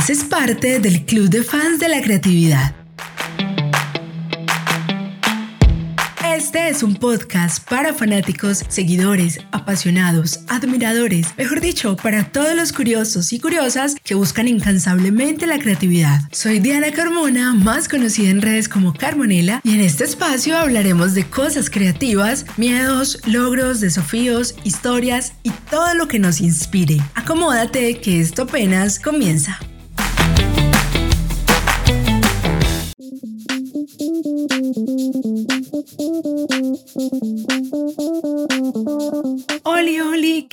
Haces parte del club de fans de la creatividad. Este es un podcast para fanáticos, seguidores, apasionados, admiradores, mejor dicho, para todos los curiosos y curiosas que buscan incansablemente la creatividad. Soy Diana Carmona, más conocida en redes como Carmonela, y en este espacio hablaremos de cosas creativas, miedos, logros, desafíos, historias y todo lo que nos inspire. Acomódate que esto apenas comienza.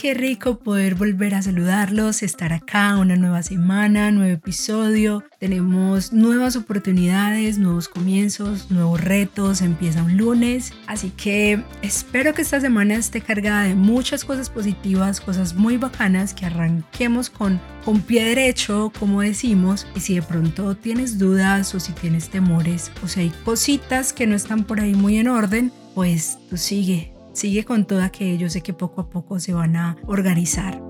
Qué rico poder volver a saludarlos, estar acá, una nueva semana, nuevo episodio. Tenemos nuevas oportunidades, nuevos comienzos, nuevos retos, empieza un lunes. Así que espero que esta semana esté cargada de muchas cosas positivas, cosas muy bacanas, que arranquemos con, con pie derecho, como decimos. Y si de pronto tienes dudas o si tienes temores o si hay cositas que no están por ahí muy en orden, pues tú sigue, sigue con toda que sé que poco a poco se van a organizar.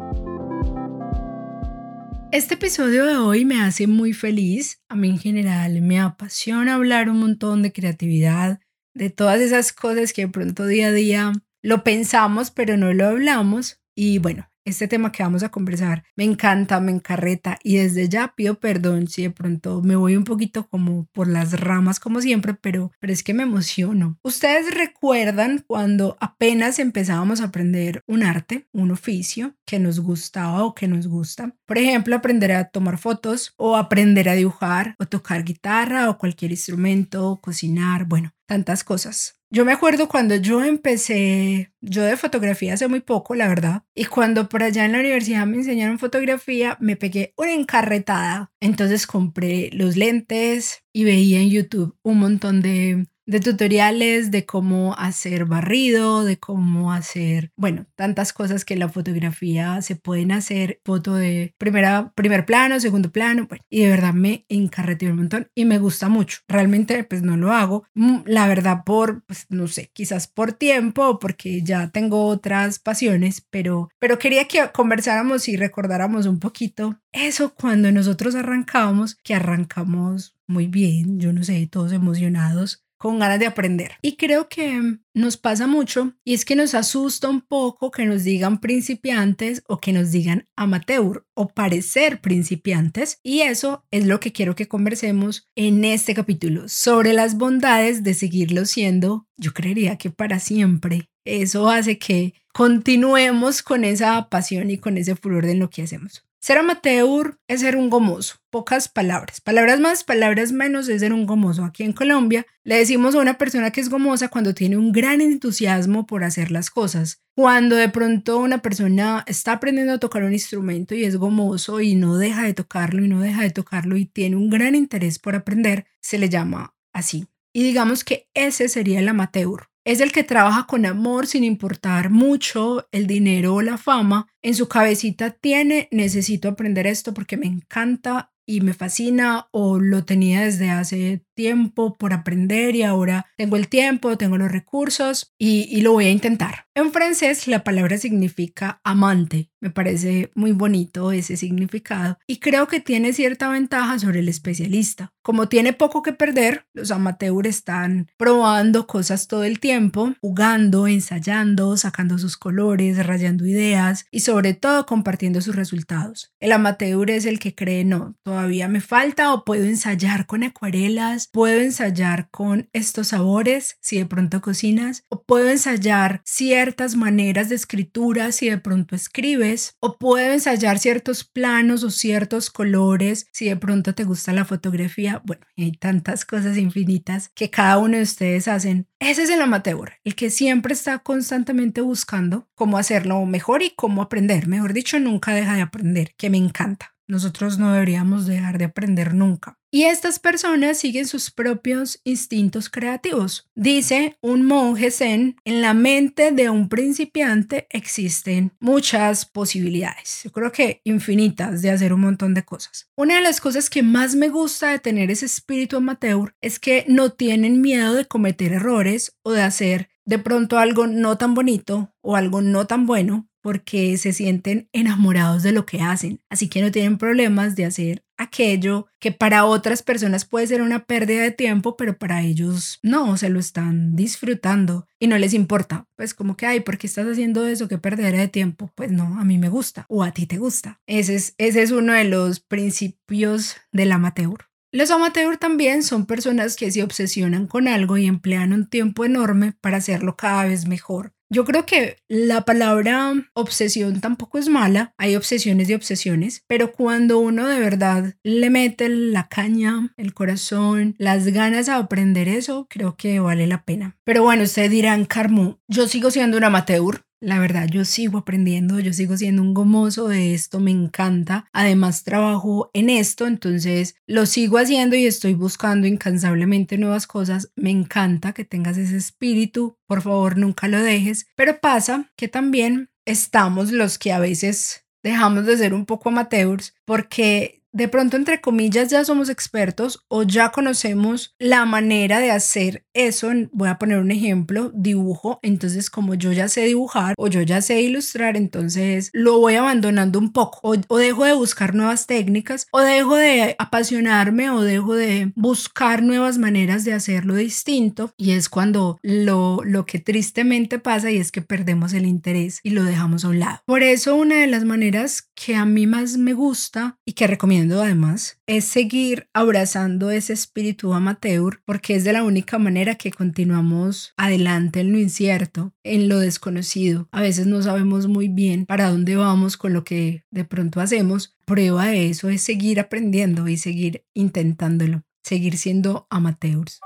Este episodio de hoy me hace muy feliz. A mí en general me apasiona hablar un montón de creatividad, de todas esas cosas que de pronto día a día lo pensamos pero no lo hablamos. Y bueno, este tema que vamos a conversar me encanta, me encarreta y desde ya pido perdón si de pronto me voy un poquito como por las ramas como siempre, pero, pero es que me emociono. Ustedes recuerdan cuando apenas empezábamos a aprender un arte, un oficio que nos gustaba o que nos gusta. Por ejemplo, aprender a tomar fotos o aprender a dibujar o tocar guitarra o cualquier instrumento, cocinar, bueno, tantas cosas. Yo me acuerdo cuando yo empecé, yo de fotografía hace muy poco, la verdad, y cuando por allá en la universidad me enseñaron fotografía, me pegué una encarretada. Entonces compré los lentes y veía en YouTube un montón de de tutoriales de cómo hacer barrido, de cómo hacer, bueno, tantas cosas que en la fotografía se pueden hacer, foto de primera, primer plano, segundo plano, bueno, y de verdad me encarreté un montón y me gusta mucho. Realmente pues no lo hago, mm, la verdad por, pues no sé, quizás por tiempo o porque ya tengo otras pasiones, pero, pero quería que conversáramos y recordáramos un poquito eso cuando nosotros arrancábamos, que arrancamos muy bien, yo no sé, todos emocionados con ganas de aprender. Y creo que nos pasa mucho y es que nos asusta un poco que nos digan principiantes o que nos digan amateur o parecer principiantes. Y eso es lo que quiero que conversemos en este capítulo sobre las bondades de seguirlo siendo, yo creería que para siempre. Eso hace que continuemos con esa pasión y con ese furor de lo que hacemos. Ser amateur es ser un gomoso, pocas palabras. Palabras más, palabras menos es ser un gomoso. Aquí en Colombia le decimos a una persona que es gomosa cuando tiene un gran entusiasmo por hacer las cosas. Cuando de pronto una persona está aprendiendo a tocar un instrumento y es gomoso y no deja de tocarlo y no deja de tocarlo y tiene un gran interés por aprender, se le llama así. Y digamos que ese sería el amateur es el que trabaja con amor sin importar mucho el dinero o la fama. En su cabecita tiene, necesito aprender esto porque me encanta y me fascina o lo tenía desde hace tiempo por aprender y ahora tengo el tiempo, tengo los recursos y, y, lo voy a intentar. En francés la palabra significa amante. Me parece muy bonito ese significado y creo que tiene cierta ventaja sobre el especialista. Como tiene poco que perder, los amateurs están probando cosas todo el tiempo, jugando, ensayando, sacando sus colores, rayando ideas y sobre todo compartiendo sus resultados. El amateur es el que cree, no, todavía me falta o puedo ensayar con acuarelas puedo ensayar con estos sabores si de pronto cocinas, o puedo ensayar ciertas maneras de escritura si de pronto escribes, o puedo ensayar ciertos planos o ciertos colores si de pronto te gusta la fotografía. Bueno, hay tantas cosas infinitas que cada uno de ustedes hacen. Ese es el amateur, el que siempre está constantemente buscando cómo hacerlo mejor y cómo aprender. Mejor dicho, nunca deja de aprender, que me encanta. Nosotros no deberíamos dejar de aprender nunca. Y estas personas siguen sus propios instintos creativos. Dice un monje zen, en la mente de un principiante existen muchas posibilidades. Yo creo que infinitas de hacer un montón de cosas. Una de las cosas que más me gusta de tener ese espíritu amateur es que no tienen miedo de cometer errores o de hacer de pronto algo no tan bonito o algo no tan bueno porque se sienten enamorados de lo que hacen, así que no tienen problemas de hacer aquello que para otras personas puede ser una pérdida de tiempo, pero para ellos no, se lo están disfrutando y no les importa. Pues como que, ay, ¿por qué estás haciendo eso? ¿Qué perderá de tiempo? Pues no, a mí me gusta o a ti te gusta. Ese es, ese es uno de los principios del amateur. Los amateur también son personas que se obsesionan con algo y emplean un tiempo enorme para hacerlo cada vez mejor. Yo creo que la palabra obsesión tampoco es mala, hay obsesiones y obsesiones, pero cuando uno de verdad le mete la caña, el corazón, las ganas a aprender eso, creo que vale la pena. Pero bueno, ustedes dirán, Carmo, yo sigo siendo un amateur, la verdad, yo sigo aprendiendo, yo sigo siendo un gomoso de esto, me encanta. Además, trabajo en esto, entonces lo sigo haciendo y estoy buscando incansablemente nuevas cosas. Me encanta que tengas ese espíritu, por favor, nunca lo dejes. Pero pasa que también estamos los que a veces dejamos de ser un poco amateurs porque de pronto, entre comillas, ya somos expertos o ya conocemos la manera de hacer eso. Voy a poner un ejemplo, dibujo. Entonces, como yo ya sé dibujar o yo ya sé ilustrar, entonces lo voy abandonando un poco o, dejo de buscar nuevas técnicas o dejo de apasionarme o dejo de buscar nuevas maneras de hacerlo distinto. Y es cuando lo, lo que tristemente pasa y es que perdemos el interés y lo dejamos a un lado. Por eso, una de las maneras que a mí más me gusta y que recomiendo además es seguir abrazando ese espíritu amateur porque es de la única manera que continuamos adelante en lo incierto, en lo desconocido. A veces no sabemos muy bien para dónde vamos con lo que de pronto hacemos. Prueba de eso es seguir aprendiendo y seguir intentándolo, seguir siendo amateurs.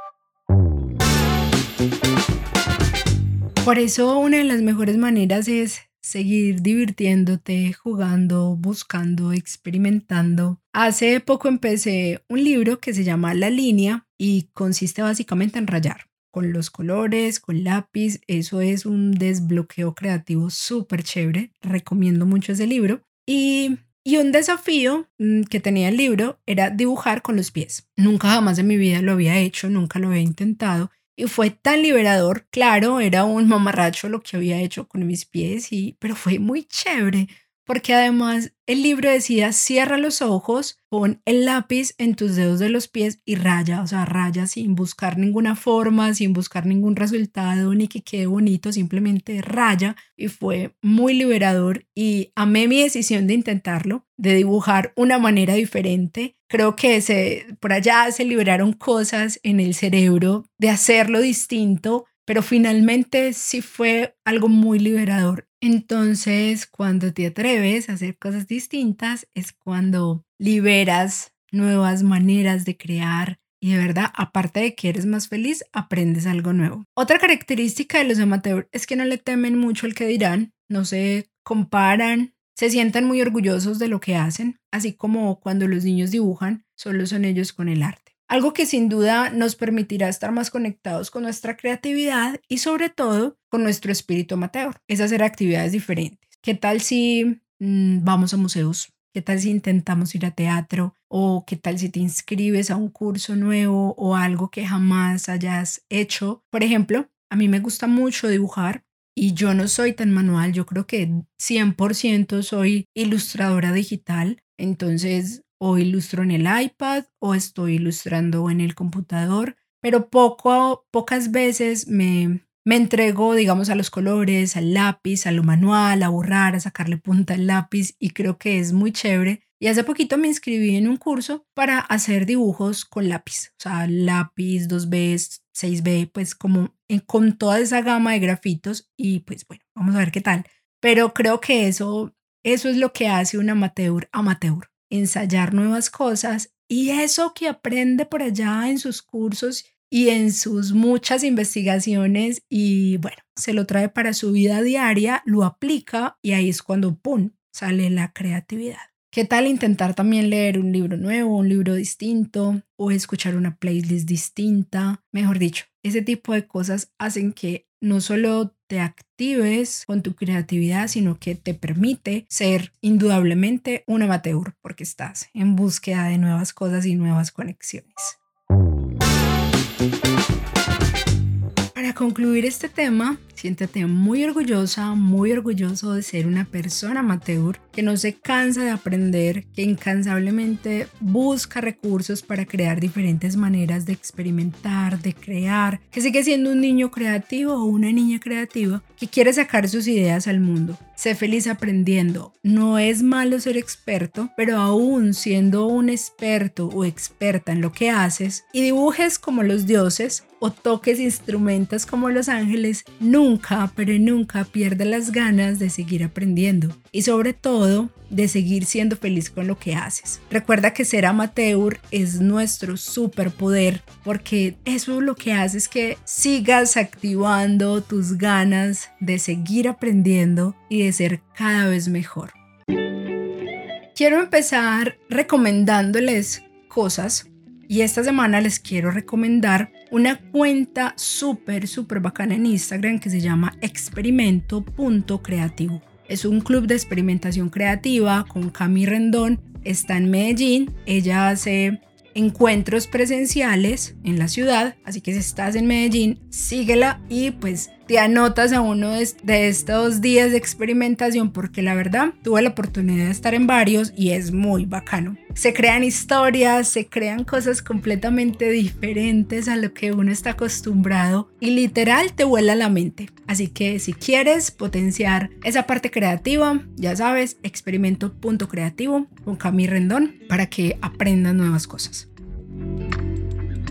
Por eso una de las mejores maneras es seguir divirtiéndote, jugando, buscando, experimentando. Hace poco empecé un libro que se llama La línea y consiste básicamente en rayar con los colores, con lápiz. Eso es un desbloqueo creativo súper chévere. Recomiendo mucho ese libro. Y, y un desafío mm, que tenía el libro era dibujar con los pies. Nunca jamás en mi vida lo había hecho, nunca lo había intentado y fue tan liberador. Claro, era un mamarracho lo que había hecho con mis pies, y, pero fue muy chévere porque además el libro decía cierra los ojos, pon el lápiz en tus dedos de los pies y raya, o sea, raya sin buscar ninguna forma, sin buscar ningún resultado ni que quede bonito, simplemente raya y fue muy liberador y amé mi decisión de intentarlo, de dibujar una manera diferente. Creo que se, por allá se liberaron cosas en el cerebro de hacerlo distinto pero finalmente sí fue algo muy liberador. Entonces, cuando te atreves a hacer cosas distintas, es cuando liberas nuevas maneras de crear y de verdad, aparte de que eres más feliz, aprendes algo nuevo. Otra característica de los amateurs es que no le temen mucho el que dirán, no se comparan, se sientan muy orgullosos de lo que hacen, así como cuando los niños dibujan, solo son ellos con el arte algo que sin duda nos permitirá estar más conectados con nuestra creatividad y sobre todo con nuestro espíritu amateur, es hacer actividades diferentes. ¿Qué tal si mm, vamos a museos? ¿Qué tal si intentamos ir a teatro? ¿O qué tal si te inscribes a un curso nuevo o algo que jamás hayas hecho? Por ejemplo, a mí me gusta mucho dibujar y yo no soy tan manual, yo creo que 100% soy ilustradora digital, entonces o ilustro en el iPad o estoy ilustrando en el computador, pero poco, pocas veces me, me entrego, digamos, a los colores, al lápiz, a lo manual, a borrar, a sacarle punta al lápiz y creo que es muy chévere. Y hace poquito me inscribí en un curso para hacer dibujos con lápiz, o sea, lápiz 2B, 6B, pues como con toda esa gama de grafitos y pues bueno, vamos a ver qué tal. Pero creo que eso, eso es lo que hace un amateur amateur ensayar nuevas cosas y eso que aprende por allá en sus cursos y en sus muchas investigaciones y bueno, se lo trae para su vida diaria, lo aplica y ahí es cuando, ¡pum!, sale la creatividad. ¿Qué tal intentar también leer un libro nuevo, un libro distinto o escuchar una playlist distinta? Mejor dicho, ese tipo de cosas hacen que no solo te actives con tu creatividad, sino que te permite ser indudablemente un amateur porque estás en búsqueda de nuevas cosas y nuevas conexiones. Para concluir este tema, siéntate muy orgullosa, muy orgulloso de ser una persona amateur que no se cansa de aprender, que incansablemente busca recursos para crear diferentes maneras de experimentar, de crear, que sigue siendo un niño creativo o una niña creativa que quiere sacar sus ideas al mundo. Sé feliz aprendiendo. No es malo ser experto, pero aún siendo un experto o experta en lo que haces y dibujes como los dioses o toques instrumentos como los ángeles, nunca, pero nunca pierdas las ganas de seguir aprendiendo y sobre todo de seguir siendo feliz con lo que haces. Recuerda que ser amateur es nuestro superpoder porque eso lo que hace es que sigas activando tus ganas de seguir aprendiendo y de ser cada vez mejor. Quiero empezar recomendándoles cosas y esta semana les quiero recomendar una cuenta súper, súper bacana en Instagram que se llama experimento.creativo. Es un club de experimentación creativa con Cami Rendón. Está en Medellín. Ella hace encuentros presenciales en la ciudad. Así que si estás en Medellín, síguela y pues te anotas a uno de estos días de experimentación porque la verdad tuve la oportunidad de estar en varios y es muy bacano. Se crean historias, se crean cosas completamente diferentes a lo que uno está acostumbrado y literal te vuela la mente. Así que si quieres potenciar esa parte creativa, ya sabes, experimento.creativo con Cami Rendón para que aprendas nuevas cosas.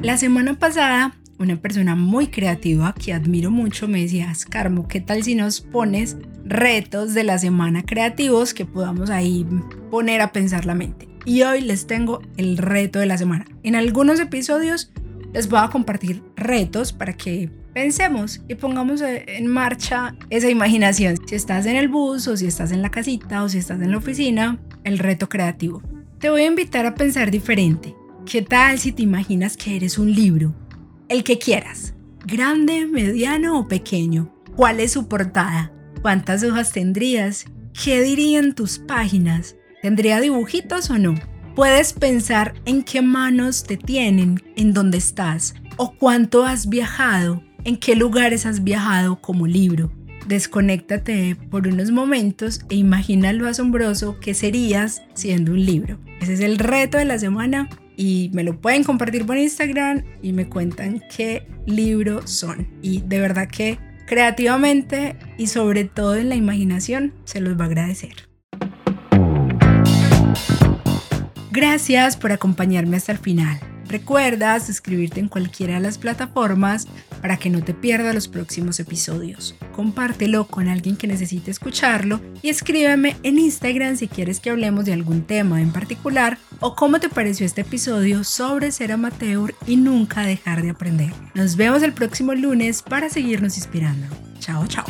La semana pasada una persona muy creativa que admiro mucho, me decía, Carmo, ¿qué tal si nos pones retos de la semana creativos que podamos ahí poner a pensar la mente? Y hoy les tengo el reto de la semana. En algunos episodios les voy a compartir retos para que pensemos y pongamos en marcha esa imaginación. Si estás en el bus o si estás en la casita o si estás en la oficina, el reto creativo. Te voy a invitar a pensar diferente. ¿Qué tal si te imaginas que eres un libro el que quieras. Grande, mediano o pequeño. ¿Cuál es su portada? ¿Cuántas hojas tendrías? ¿Qué dirían tus páginas? ¿Tendría dibujitos o no? Puedes pensar en qué manos te tienen, en dónde estás, o cuánto has viajado, en qué lugares has viajado como libro. Desconéctate por unos momentos e imagina lo asombroso que serías siendo un libro. Ese es el reto de la semana y me lo pueden compartir por Instagram y me cuentan qué libros son. Y de verdad que creativamente y sobre todo en la imaginación se los va a agradecer. Gracias por acompañarme hasta el final. Recuerda suscribirte en cualquiera de las plataformas para que no te pierdas los próximos episodios. Compártelo con alguien que necesite escucharlo y escríbeme en Instagram si quieres que hablemos de algún tema en particular o cómo te pareció este episodio sobre ser amateur y nunca dejar de aprender. Nos vemos el próximo lunes para seguirnos inspirando. Chao, chao.